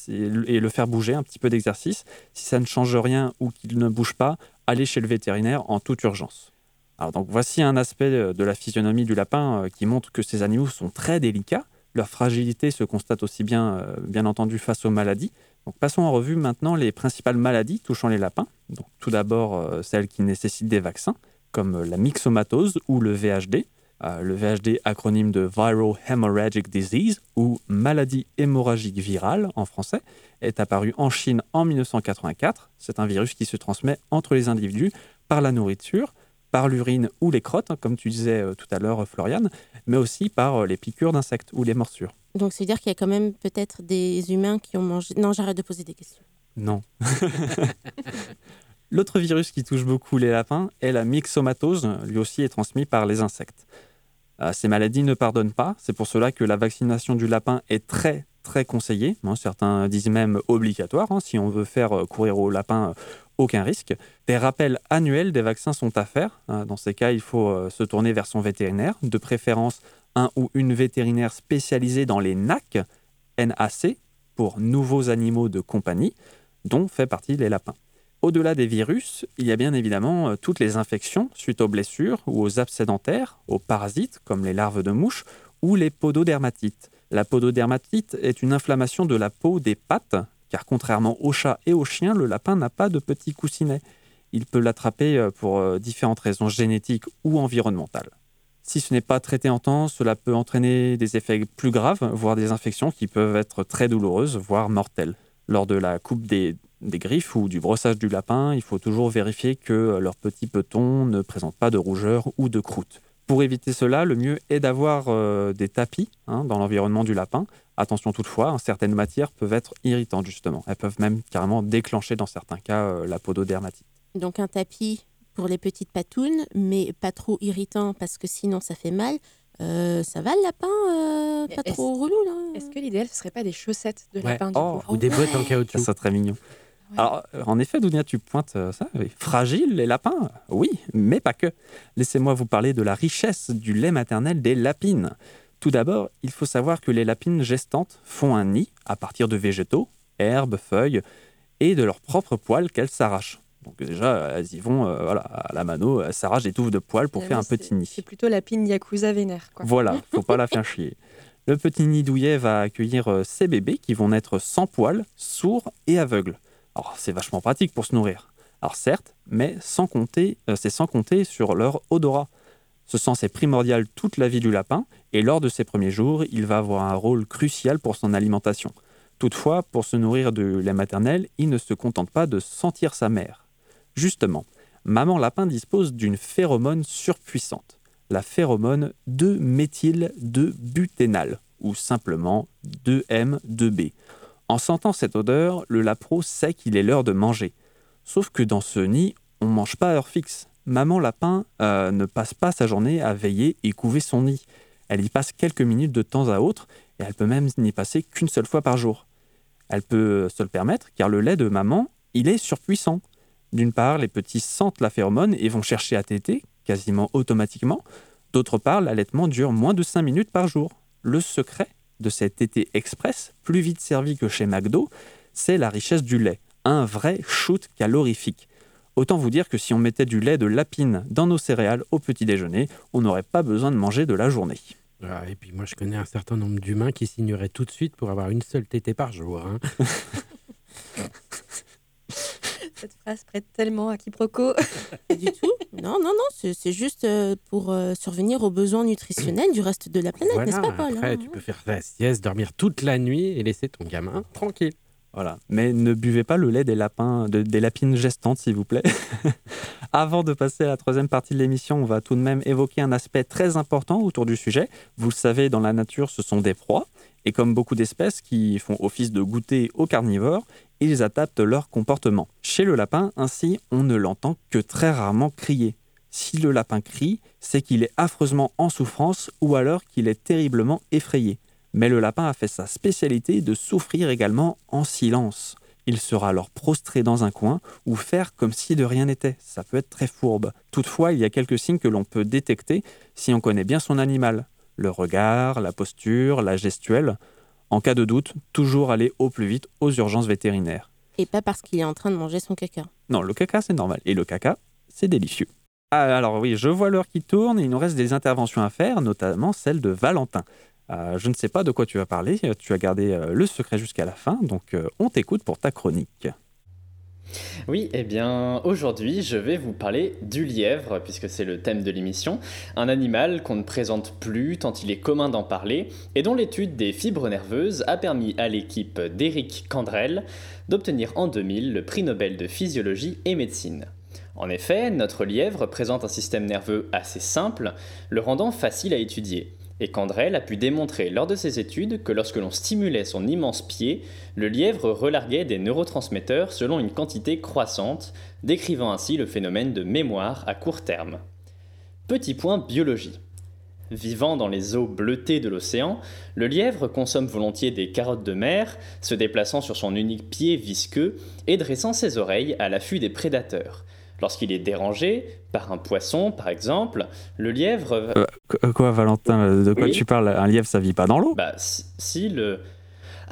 et le faire bouger, un petit peu d'exercice. Si ça ne change rien ou qu'il ne bouge pas, allez chez le vétérinaire en toute urgence. Alors donc voici un aspect de la physionomie du lapin euh, qui montre que ces animaux sont très délicats. Leur fragilité se constate aussi bien, euh, bien entendu, face aux maladies. Passons en revue maintenant les principales maladies touchant les lapins. Donc tout d'abord euh, celles qui nécessitent des vaccins, comme la myxomatose ou le VHD. Euh, le VHD, acronyme de Viral Hemorrhagic Disease, ou maladie hémorragique virale en français, est apparu en Chine en 1984. C'est un virus qui se transmet entre les individus par la nourriture, par l'urine ou les crottes, hein, comme tu disais euh, tout à l'heure, Floriane, mais aussi par euh, les piqûres d'insectes ou les morsures. Donc, c'est-à-dire qu'il y a quand même peut-être des humains qui ont mangé. Non, j'arrête de poser des questions. Non. *laughs* L'autre virus qui touche beaucoup les lapins est la myxomatose. Lui aussi est transmis par les insectes. Euh, ces maladies ne pardonnent pas. C'est pour cela que la vaccination du lapin est très très conseillée. Hein, certains disent même obligatoire. Hein, si on veut faire euh, courir au lapin, euh, aucun risque. Des rappels annuels des vaccins sont à faire. Hein, dans ces cas, il faut se tourner vers son vétérinaire, de préférence un ou une vétérinaire spécialisée dans les NAC, NAC, pour nouveaux animaux de compagnie, dont fait partie les lapins. Au-delà des virus, il y a bien évidemment euh, toutes les infections suite aux blessures ou aux absédentaires, aux parasites comme les larves de mouches ou les pododermatites. La pododermatite est une inflammation de la peau des pattes, car contrairement aux chats et aux chiens, le lapin n'a pas de petits coussinets. Il peut l'attraper euh, pour euh, différentes raisons génétiques ou environnementales. Si ce n'est pas traité en temps, cela peut entraîner des effets plus graves, voire des infections qui peuvent être très douloureuses, voire mortelles. Lors de la coupe des griffes ou du brossage du lapin, il faut toujours vérifier que leurs petits petons ne présentent pas de rougeur ou de croûte. Pour éviter cela, le mieux est d'avoir euh, des tapis hein, dans l'environnement du lapin. Attention toutefois, hein, certaines matières peuvent être irritantes justement. Elles peuvent même carrément déclencher dans certains cas euh, la pododermatite. Donc un tapis pour les petites patounes, mais pas trop irritant parce que sinon ça fait mal. Euh, ça va le lapin Pas trop relou là? Est-ce que l'idéal ce serait pas des chaussettes de lapin oh, Ou des bottes en caoutchouc Ça serait très Alors, euh, en effet, Dounia, tu pointes euh, ça. Fragile, les lapins Oui, mais pas que. Laissez-moi vous parler de la richesse du lait maternel des lapines. Tout d'abord, il faut savoir que les lapines gestantes font un nid à partir de végétaux, herbes, feuilles et de leurs propres poils qu'elles s'arrachent. Donc déjà, elles y vont euh, voilà, à la mano, elles s'arrachent des touffes de poils pour faire un petit nid. C'est plutôt lapine yakuza vénère. Quoi. Voilà, *laughs* faut pas la faire chier. Le petit nid douillet va accueillir ces bébés qui vont naître sans poils, sourds et aveugles. Alors c'est vachement pratique pour se nourrir. Alors certes, mais sans compter, euh, c'est sans compter sur leur odorat. Ce sens est primordial toute la vie du lapin et lors de ses premiers jours, il va avoir un rôle crucial pour son alimentation. Toutefois, pour se nourrir de lait maternel, il ne se contente pas de sentir sa mère. Justement, maman lapin dispose d'une phéromone surpuissante. la phéromone 2-méthyl-2-buténal, ou simplement 2M2B. En sentant cette odeur, le lapro sait qu'il est l'heure de manger. Sauf que dans ce nid, on ne mange pas à heure fixe. Maman lapin euh, ne passe pas sa journée à veiller et couver son nid. Elle y passe quelques minutes de temps à autre et elle peut même n'y passer qu'une seule fois par jour. Elle peut se le permettre car le lait de maman, il est surpuissant. D'une part, les petits sentent la phéromone et vont chercher à téter, quasiment automatiquement. D'autre part, l'allaitement dure moins de 5 minutes par jour. Le secret de cet tété express, plus vite servi que chez McDo, c'est la richesse du lait. Un vrai shoot calorifique. Autant vous dire que si on mettait du lait de lapine dans nos céréales au petit déjeuner, on n'aurait pas besoin de manger de la journée. Ah, et puis moi, je connais un certain nombre d'humains qui signeraient tout de suite pour avoir une seule tétée par jour. hein. *laughs* Cette phrase prête tellement à quiproquo. *laughs* Pas du tout. Non, non, non, c'est juste euh, pour euh, survenir aux besoins nutritionnels du reste de la planète, Voilà, n'est-ce pas, Paul après, hein tu peux faire ta sieste, dormir toute la nuit et laisser ton gamin tranquille. Voilà. Mais ne buvez pas le lait des lapins, de- des lapines gestantes, s'il vous plaît. *laughs* Avant de passer à la troisième partie de l'émission, on va tout de même évoquer un aspect très important autour du sujet. Vous le savez, dans la nature, ce sont des proies. Et comme beaucoup d'espèces qui font office de goûter aux carnivores, ils adaptent leur comportement. Chez le lapin, ainsi, on ne l'entend que très rarement crier. Si le lapin crie, c'est qu'il est affreusement en souffrance ou alors qu'il est terriblement effrayé. Mais le lapin a fait sa spécialité de souffrir également en silence. Il sera alors prostré dans un coin ou faire comme si de rien n'était. Ça peut être très fourbe. Toutefois, il y a quelques signes que l'on peut détecter si on connaît bien son animal. Le regard, la posture, la gestuelle. En cas de doute, toujours aller au plus vite aux urgences vétérinaires. Et pas parce qu'il est en train de manger son caca. Non, le caca, c'est normal. Et le caca, c'est délicieux. Ah, alors oui, je vois l'heure qui tourne et il nous reste des interventions à faire, notamment celle de Valentin. Euh, je ne sais pas de quoi tu vas parler, tu as gardé euh, le secret jusqu'à la fin, donc euh, on t'écoute pour ta chronique. Oui, eh bien aujourd'hui je vais vous parler du lièvre, puisque c'est le thème de l'émission, un animal qu'on ne présente plus tant il est commun d'en parler, et dont l'étude des fibres nerveuses a permis à l'équipe d'Éric Candrel d'obtenir en 2000 le prix Nobel de physiologie et médecine. En effet, notre lièvre présente un système nerveux assez simple, le rendant facile à étudier. Et Candrel a pu démontrer lors de ses études que lorsque l'on stimulait son immense pied, le lièvre relarguait des neurotransmetteurs selon une quantité croissante, décrivant ainsi le phénomène de mémoire à court terme. Petit point biologie. Vivant dans les eaux bleutées de l'océan, le lièvre consomme volontiers des carottes de mer, se déplaçant sur son unique pied visqueux et dressant ses oreilles à l'affût des prédateurs. Lorsqu'il est dérangé, par un poisson par exemple, le lièvre... Euh, qu- quoi, Valentin euh, De quoi Oui. tu parles? Un lièvre, ça vit pas dans l'eau? Bah, si, si le.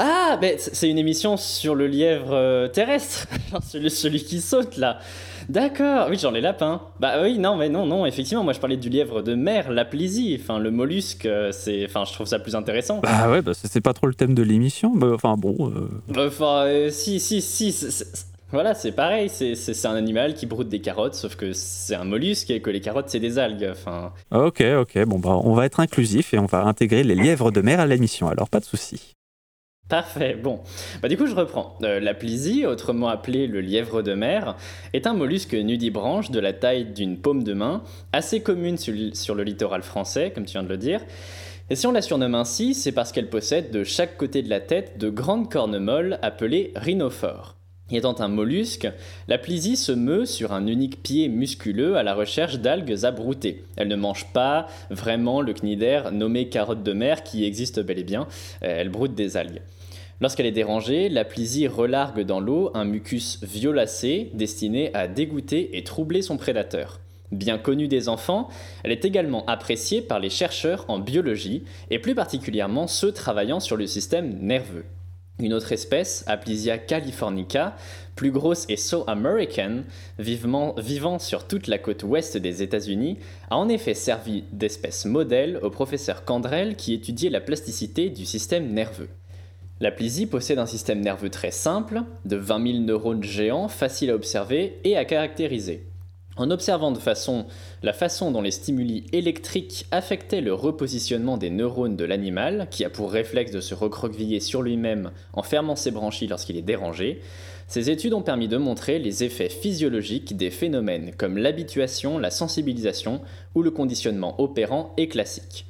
Ah, mais c'est une émission sur le lièvre euh, terrestre, *laughs* celui, celui qui saute là. D'accord, oui, genre les lapins. Bah oui, non, mais non, non, effectivement, moi je parlais du lièvre de mer, la plaisie, enfin le mollusque, euh, c'est, enfin je trouve ça plus intéressant. Bah ouais, bah, c'est pas trop le thème de l'émission. Enfin bon, euh, Enfin, euh, si, si, si, voilà, c'est pareil, c'est, un animal qui broute des carottes, sauf que c'est un mollusque et que les carottes c'est des algues, enfin. ok, ok. Bon, bah on va être inclusif et on va intégrer les lièvres de mer à l'émission, alors pas de souci. Parfait, bon. Bah, du coup, je reprends. Euh, la plisie, autrement appelée le lièvre de mer, est un mollusque nudibranche de la taille d'une paume de main, assez commune sur le littoral français, comme tu viens de le dire. Et si on la surnomme ainsi, c'est parce qu'elle possède de chaque côté de la tête de grandes cornes molles appelées rhinophores. Étant un mollusque, la plisie se meut sur un unique pied musculeux à la recherche d'algues à brouter. Elle ne mange pas vraiment le cnidaire nommé carotte de mer qui existe bel et bien, Euh, elle broute des algues. Lorsqu'elle est dérangée, la plisie relargue dans l'eau un mucus violacé destiné à dégoûter et troubler son prédateur. Bien connue des enfants, elle est également appréciée par les chercheurs en biologie et plus particulièrement ceux travaillant sur le système nerveux. Une autre espèce, Aplysia californica, plus grosse et so American, vivant sur toute la côte ouest des États-Unis, a en effet servi d'espèce modèle au professeur Candrel qui étudiait la plasticité du système nerveux. La plisie possède un système nerveux très simple, de 20 000 neurones géants, faciles à observer et à caractériser. En observant de façon, la façon dont les stimuli électriques affectaient le repositionnement des neurones de l'animal, qui a pour réflexe de se recroqueviller sur lui-même en fermant ses branchies lorsqu'il est dérangé, ces études ont permis de montrer les effets physiologiques des phénomènes comme l'habituation, la sensibilisation ou le conditionnement opérant et classique.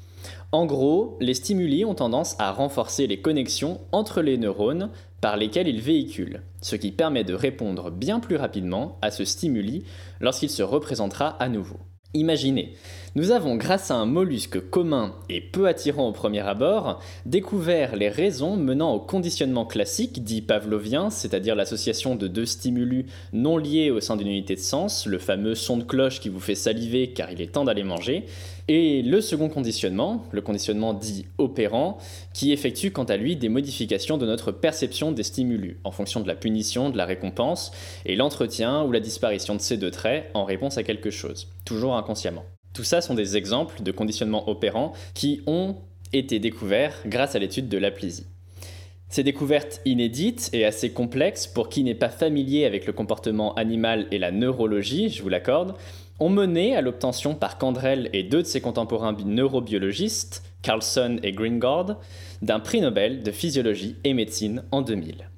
En gros, les stimuli ont tendance à renforcer les connexions entre les neurones par lesquels ils véhiculent, ce qui permet de répondre bien plus rapidement à ce stimuli lorsqu'il se représentera à nouveau. Imaginez, nous avons, grâce à un mollusque commun et peu attirant au premier abord, découvert les raisons menant au conditionnement classique dit pavlovien, c'est-à-dire l'association de deux stimulus non liés au sein d'une unité de sens, le fameux son de cloche qui vous fait saliver car il est temps d'aller manger, et le second conditionnement, le conditionnement dit opérant, qui effectue quant à lui des modifications de notre perception des stimulus, en fonction de la punition, de la récompense, et l'entretien ou la disparition de ces deux traits en réponse à quelque chose, toujours inconsciemment. Tout ça sont des exemples de conditionnements opérants qui ont été découverts grâce à l'étude de l'aplésie. Ces découvertes inédites et assez complexes pour qui n'est pas familier avec le comportement animal et la neurologie, je vous l'accorde, ont mené à l'obtention par Candrel et deux de ses contemporains neurobiologistes, Carlson et Gringard, d'un prix Nobel de physiologie et médecine en 2000.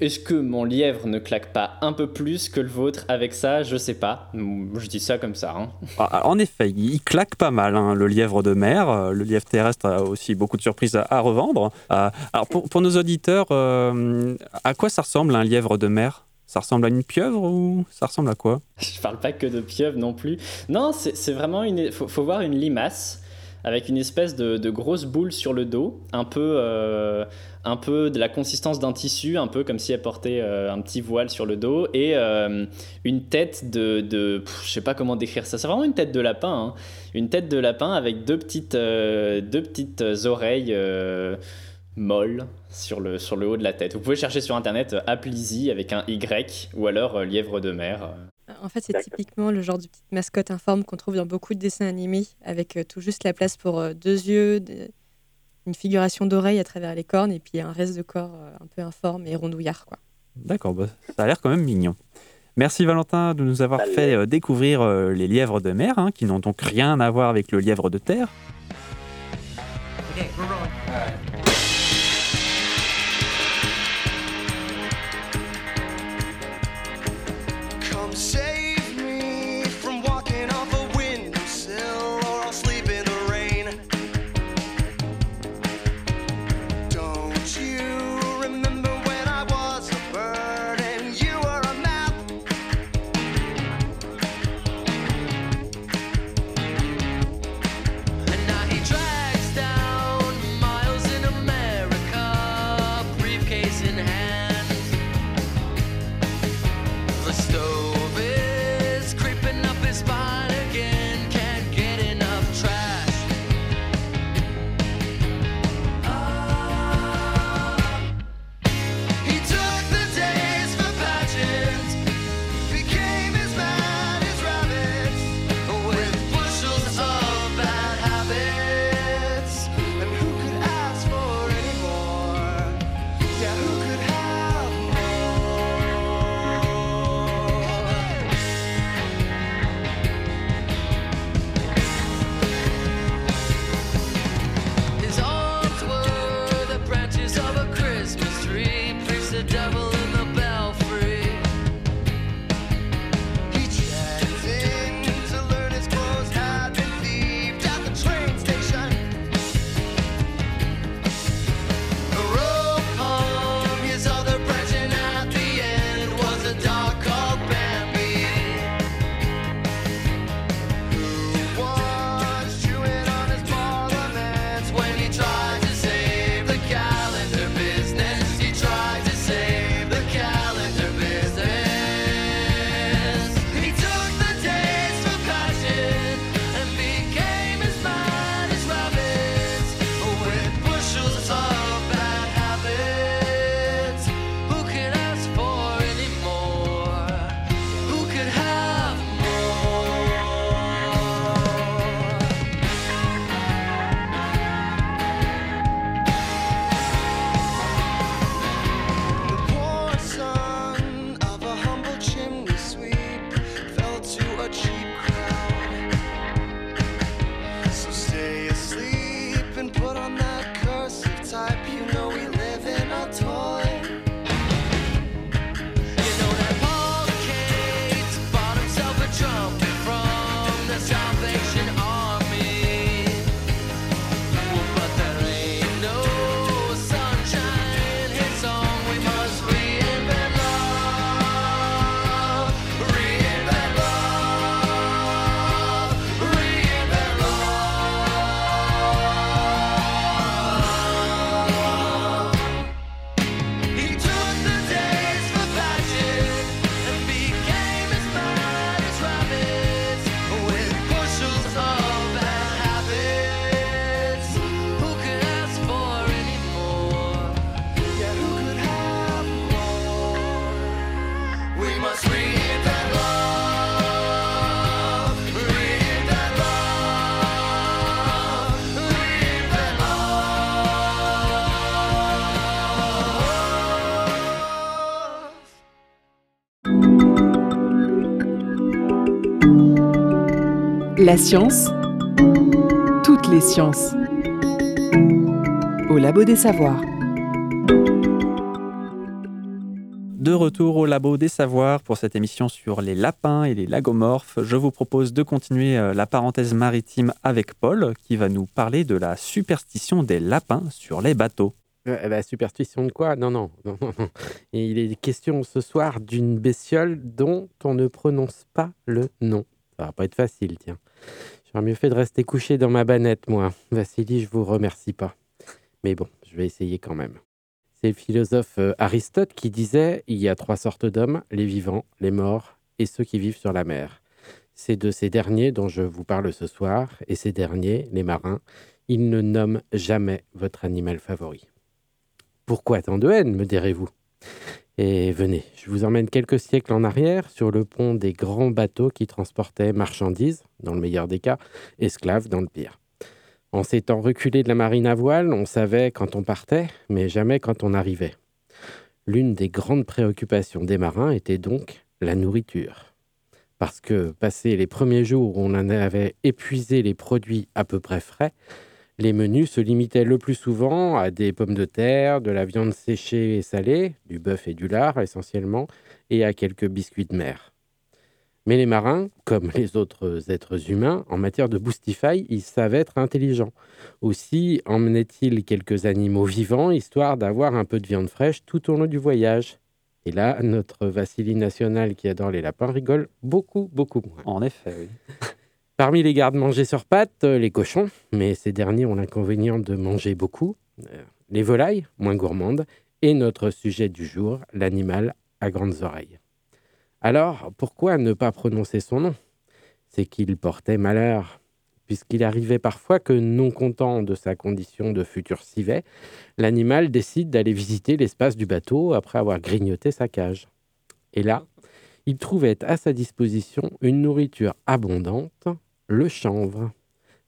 Est-ce que mon lièvre ne claque pas un peu plus que le vôtre avec ça? Je sais pas. Je dis ça comme ça. Hein. Ah, en effet, il claque pas mal, hein, le lièvre de mer. Euh, le lièvre terrestre a aussi beaucoup de surprises à, revendre. Euh, alors, pour, nos auditeurs, euh, à quoi ça ressemble un lièvre de mer? Ça ressemble à une pieuvre ou ça ressemble à quoi? Je parle pas que de pieuvre non plus. Non, c'est vraiment une. Faut, faut voir une limace avec une espèce de, grosse boule sur le dos, un peu, euh, un peu de la consistance d'un tissu, un peu comme si elle portait euh, un petit voile sur le dos, et euh, une tête de, de je sais pas comment décrire ça, c'est vraiment une tête de lapin, hein. une tête de lapin avec deux petites, deux petites oreilles molles sur le, sur le haut de la tête. Vous pouvez chercher sur internet Aplysie avec un Y ou alors lièvre de mer. En fait, c'est typiquement le genre de petite mascotte informe qu'on trouve dans beaucoup de dessins animés, avec euh, tout juste la place pour euh, deux yeux, une figuration d'oreille à travers les cornes, et puis un reste de corps euh, un peu informe et rondouillard. Quoi. D'accord, bah, ça a l'air quand même mignon. Merci Valentin de nous avoir fait découvrir les lièvres de mer, hein, qui n'ont donc rien à voir avec le lièvre de terre. La science, toutes les sciences. Au Labo des Savoirs. De retour au Labo des Savoirs pour cette émission sur les lapins et les lagomorphes, je vous propose de continuer euh, la parenthèse maritime avec Paul qui va nous parler de la superstition des lapins sur les bateaux. Euh, la superstition de quoi? Non, non, non, non, non. Et il est question ce soir d'une bestiole dont on ne prononce pas le nom. Ça va pas être facile, tiens. J'aurais mieux fait de rester couché dans ma banette, moi. Vassili, je vous remercie pas. Mais bon, je vais essayer quand même. C'est le philosophe euh, Aristote qui disait Il y a trois sortes d'hommes, les vivants, les morts et ceux qui vivent sur la mer. C'est de ces derniers dont je vous parle ce soir, et ces derniers, les marins, ils ne nomment jamais votre animal favori. Pourquoi tant de haine, me direz-vous? Et venez, je vous emmène quelques siècles en arrière sur le pont des grands bateaux qui transportaient marchandises, dans le meilleur des cas, esclaves dans le pire. En s'étant reculé de la marine à voile, on savait quand on partait, mais jamais quand on arrivait. L'une des grandes préoccupations des marins était donc la nourriture. Parce que, passé les premiers jours où on en avait épuisé les produits à peu près frais, les menus se limitaient le plus souvent à des pommes de terre, de la viande séchée et salée, du bœuf et du lard essentiellement, et à quelques biscuits de mer. Mais les marins, comme *laughs* les autres êtres humains, en matière de boostify, ils savaient être intelligents. Aussi emmenaient-ils quelques animaux vivants, histoire d'avoir un peu de viande fraîche tout au long du voyage. Et là, notre Vassili national qui adore les lapins rigole beaucoup, beaucoup moins. En effet, oui. Parmi les gardes-manger sur pattes, euh, les cochons, mais ces derniers ont l'inconvénient de manger beaucoup, euh, les volailles, moins gourmandes, et notre sujet du jour, l'animal à grandes oreilles. Alors, pourquoi ne pas prononcer son nom? C'est qu'il portait malheur, puisqu'il arrivait parfois que, non content de sa condition de futur civet, l'animal décide d'aller visiter l'espace du bateau après avoir grignoté sa cage. Et là, il trouvait à sa disposition une nourriture abondante, le chanvre.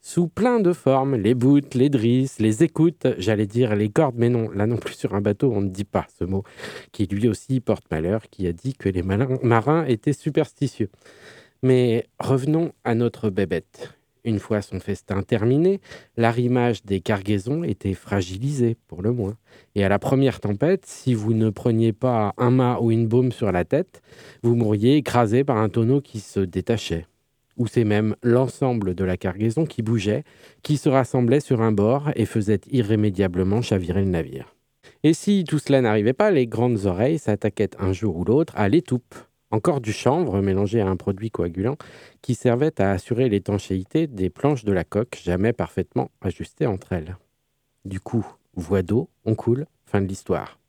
Sous plein de formes, les boutes, les drisses, les écoutes, j'allais dire les cordes, mais non, là non plus sur un bateau, on ne dit pas ce mot, qui lui aussi porte malheur, qui a dit que les marins étaient superstitieux. Mais revenons à notre bébête. Une fois son festin terminé, l'arrimage des cargaisons était fragilisé, pour le moins. Et à la première tempête, si vous ne preniez pas un mât ou une baume sur la tête, vous mourriez écrasé par un tonneau qui se détachait. Ou c'est même l'ensemble de la cargaison qui bougeait, qui se rassemblait sur un bord et faisait irrémédiablement chavirer le navire. Et si tout cela n'arrivait pas, les grandes oreilles s'attaquaient un jour ou l'autre à l'étoupe, encore du chanvre mélangé à un produit coagulant qui servait à assurer l'étanchéité des planches de la coque, jamais parfaitement ajustées entre elles. Du coup, voie d'eau, on coule, fin de l'histoire.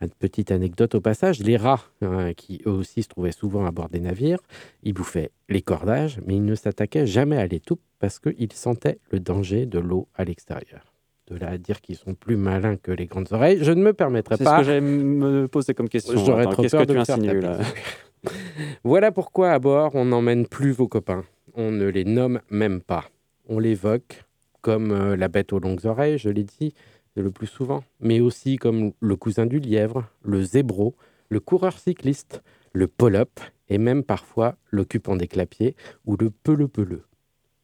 Une petite anecdote au passage, les rats, hein, qui eux aussi se trouvaient souvent à bord des navires, ils bouffaient les cordages, mais ils ne s'attaquaient jamais à l'étoupe parce qu'ils sentaient le danger de l'eau à l'extérieur. De là à dire qu'ils sont plus malins que les grandes oreilles, je ne me permettrai C'est pas. ce que j'allais me poser comme question. J'aurais Attends, trop peur que de tu insinues là *laughs* Voilà pourquoi à bord, on n'emmène plus vos copains. On ne les nomme même pas. On l'évoque comme euh, la bête aux longues oreilles, je l'ai dit le plus souvent, mais aussi comme le cousin du lièvre, le zébro, le coureur cycliste, le polope et même parfois l'occupant des clapiers ou le peleu-peleu.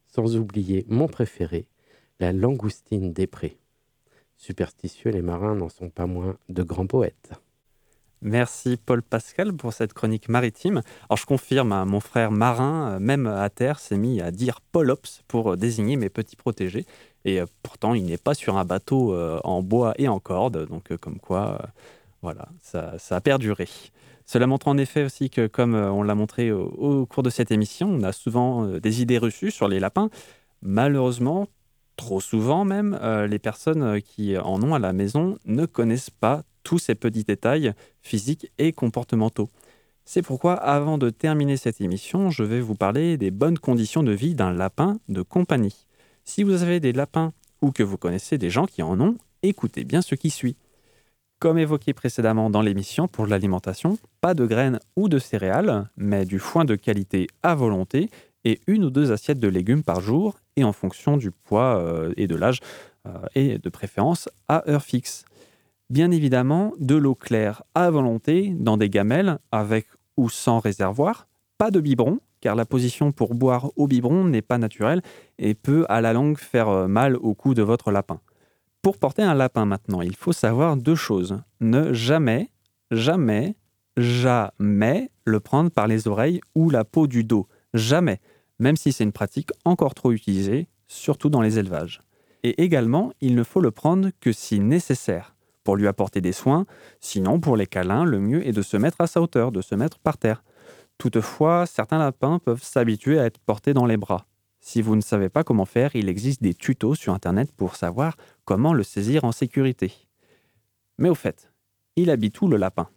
Sans oublier mon préféré, la langoustine des prés. Superstitieux, les marins n'en sont pas moins de grands poètes. Merci Paul Pascal pour cette chronique maritime. Alors je confirme, hein, mon frère marin, euh, même à terre, s'est mis à dire Polops pour désigner mes petits protégés. Et euh, pourtant, il n'est pas sur un bateau euh, en bois et en corde. Donc euh, comme quoi, voilà, ça, a perduré. Cela montre en effet aussi que, comme on l'a montré au, cours de cette émission, on a souvent des idées reçues sur les lapins. Malheureusement, trop souvent même, les personnes qui en ont à la maison ne connaissent pas tous ces petits détails physiques et comportementaux. C'est pourquoi, avant de terminer cette émission, je vais vous parler des bonnes conditions de vie d'un lapin de compagnie. Si vous avez des lapins ou que vous connaissez des gens qui en ont, écoutez bien ce qui suit. Comme évoqué précédemment dans l'émission pour l'alimentation, pas de graines ou de céréales, mais du foin de qualité à volonté et une ou deux assiettes de légumes par jour et en fonction du poids euh, et de l'âge euh, et de préférence à heure fixe. Bien évidemment, de l'eau claire à volonté dans des gamelles avec ou sans réservoir, pas de biberon car la position pour boire au biberon n'est pas naturelle et peut à la longue faire euh, mal au cou de votre lapin. Pour porter un lapin maintenant, il faut savoir deux choses. Ne jamais, jamais, jamais le prendre par les oreilles ou la peau du dos. Jamais, même si c'est une pratique encore trop utilisée, surtout dans les élevages. Et également, il ne faut le prendre que si nécessaire, pour lui apporter des soins, sinon pour les câlins, le mieux est de se mettre à sa hauteur, de se mettre par terre. Toutefois, certains lapins peuvent s'habituer à être portés dans les bras. Si vous ne savez pas comment faire, il existe des tutos sur Internet pour savoir comment le saisir en sécurité. Mais au fait, il habite où le lapin?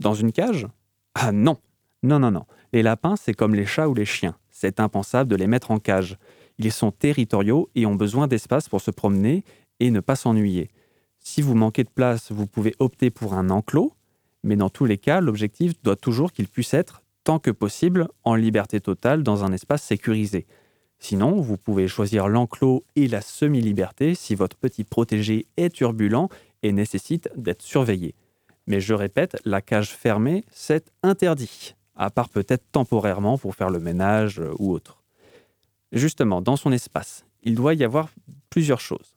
Dans une cage? Ah non Non, non, non. Les lapins, c'est comme les chats ou les chiens. C'est impensable de les mettre en cage. Ils sont territoriaux et ont besoin d'espace pour se promener et ne pas s'ennuyer. Si vous manquez de place, vous pouvez opter pour un enclos, mais dans tous les cas, l'objectif doit toujours qu'il puisse être, que possible, en liberté totale dans un espace sécurisé. Sinon, vous pouvez choisir l'enclos et la semi-liberté si votre petit protégé est turbulent et nécessite d'être surveillé. Mais je répète, la cage fermée, c'est interdit, à part peut-être temporairement pour faire le ménage euh, ou autre. Justement, dans son espace, il doit y avoir plusieurs choses.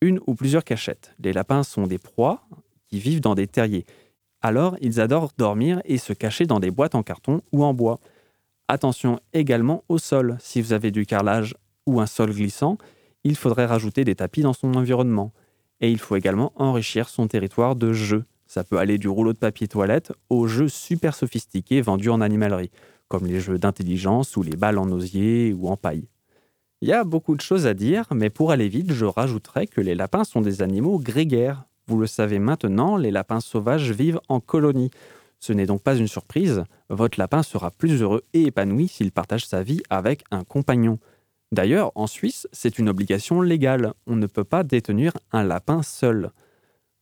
Une ou plusieurs cachettes. Les lapins sont des proies qui vivent dans des terriers. Alors, ils adorent dormir et se cacher dans des boîtes en carton ou en bois. Attention également au sol. Si vous avez du carrelage ou un sol glissant, il faudrait rajouter des tapis dans son environnement. Et il faut également enrichir son territoire de jeux. Ça peut aller du rouleau de papier toilette aux jeux super sophistiqués vendus en animalerie, comme les jeux d'intelligence ou les balles en osier ou en paille. Il y a beaucoup de choses à dire, mais pour aller vite, je rajouterais que les lapins sont des animaux grégaires. Vous le savez maintenant, les lapins sauvages vivent en colonie. Ce n'est donc pas une surprise, votre lapin sera plus heureux et épanoui s'il partage sa vie avec un compagnon. D'ailleurs, en Suisse, c'est une obligation légale. On ne peut pas détenir un lapin seul.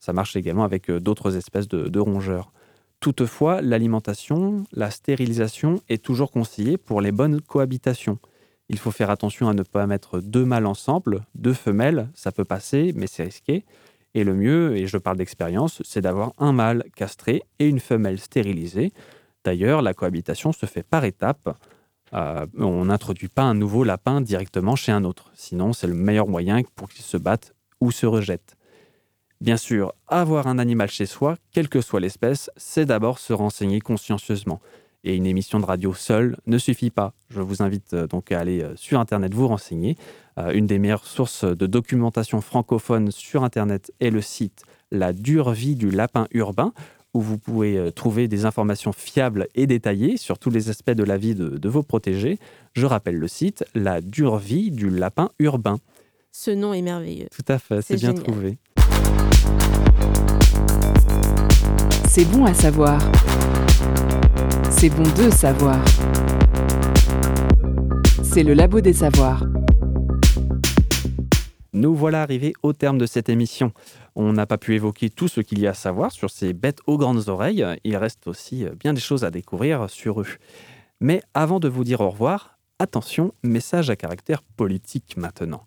Ça marche également avec euh, d'autres espèces de, de rongeurs. Toutefois, l'alimentation, la stérilisation est toujours conseillée pour les bonnes cohabitations. Il faut faire attention à ne pas mettre deux mâles ensemble, deux femelles, ça peut passer, mais c'est risqué. Et le mieux, et je parle d'expérience, c'est d'avoir un mâle castré et une femelle stérilisée. D'ailleurs, la cohabitation se fait par étapes. Euh, on n'introduit pas un nouveau lapin directement chez un autre. Sinon, c'est le meilleur moyen pour qu'il se batte ou se rejette. Bien sûr, avoir un animal chez soi, quelle que soit l'espèce, c'est d'abord se renseigner consciencieusement. Et une émission de radio seule ne suffit pas. Je vous invite euh, donc à aller euh, sur Internet vous renseigner. Euh, une des meilleures sources de documentation francophone sur Internet est le site La dure vie du lapin urbain, où vous pouvez trouver des informations fiables et détaillées sur tous les aspects de la vie de, de vos protégés. Je rappelle le site La dure vie du lapin urbain. Ce nom est merveilleux. Tout à fait, c'est bien génial. trouvé. C'est bon à savoir. C'est bon de savoir. C'est le labo des savoirs. Nous voilà arrivés au terme de cette émission. On n'a pas pu évoquer tout ce qu'il y a à savoir sur ces bêtes aux grandes oreilles. Il reste aussi bien des choses à découvrir sur eux. Mais avant de vous dire au revoir, attention, message à caractère politique maintenant.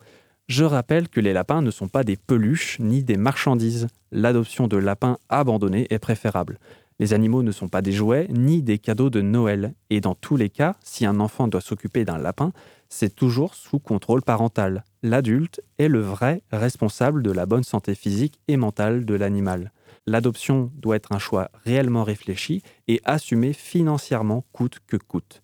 Je rappelle que les lapins ne sont pas des peluches ni des marchandises. L'adoption de lapins abandonnés est préférable. Les animaux ne sont pas des jouets ni des cadeaux de Noël. Et dans tous les cas, si un enfant doit s'occuper d'un lapin, c'est toujours sous contrôle parental. L'adulte est le vrai responsable de la bonne santé physique et mentale de l'animal. L'adoption doit être un choix réellement réfléchi et assumé financièrement coûte que coûte.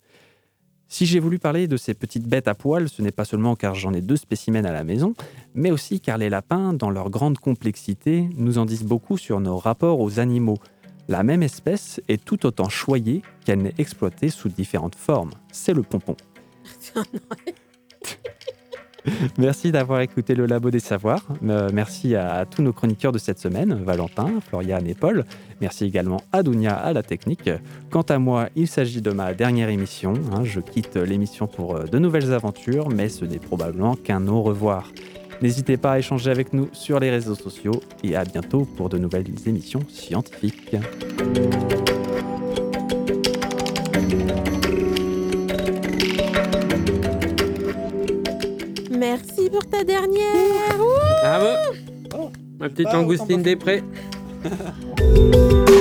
Si j'ai voulu parler de ces petites bêtes à poil, ce n'est pas seulement car j'en ai deux spécimens à la maison, mais aussi car les lapins, dans leur grande complexité, nous en disent beaucoup sur nos rapports aux animaux. La même espèce est tout autant choyée qu'elle n'est exploitée sous différentes formes. C'est le pompon. *laughs* Merci d'avoir écouté le Labo des Savoirs. Euh, merci à, tous nos chroniqueurs de cette semaine, Valentin, Floriane et Paul. Merci également à Dounia à la technique. Quant à moi, il s'agit de ma dernière émission. hein. je quitte l'émission pour euh, de nouvelles aventures, mais ce n'est probablement qu'un au revoir. N'hésitez pas à échanger avec nous sur les réseaux sociaux et à bientôt pour de nouvelles émissions scientifiques. Merci pour ta dernière. Bravo Ma petite langoustine des prés. *laughs*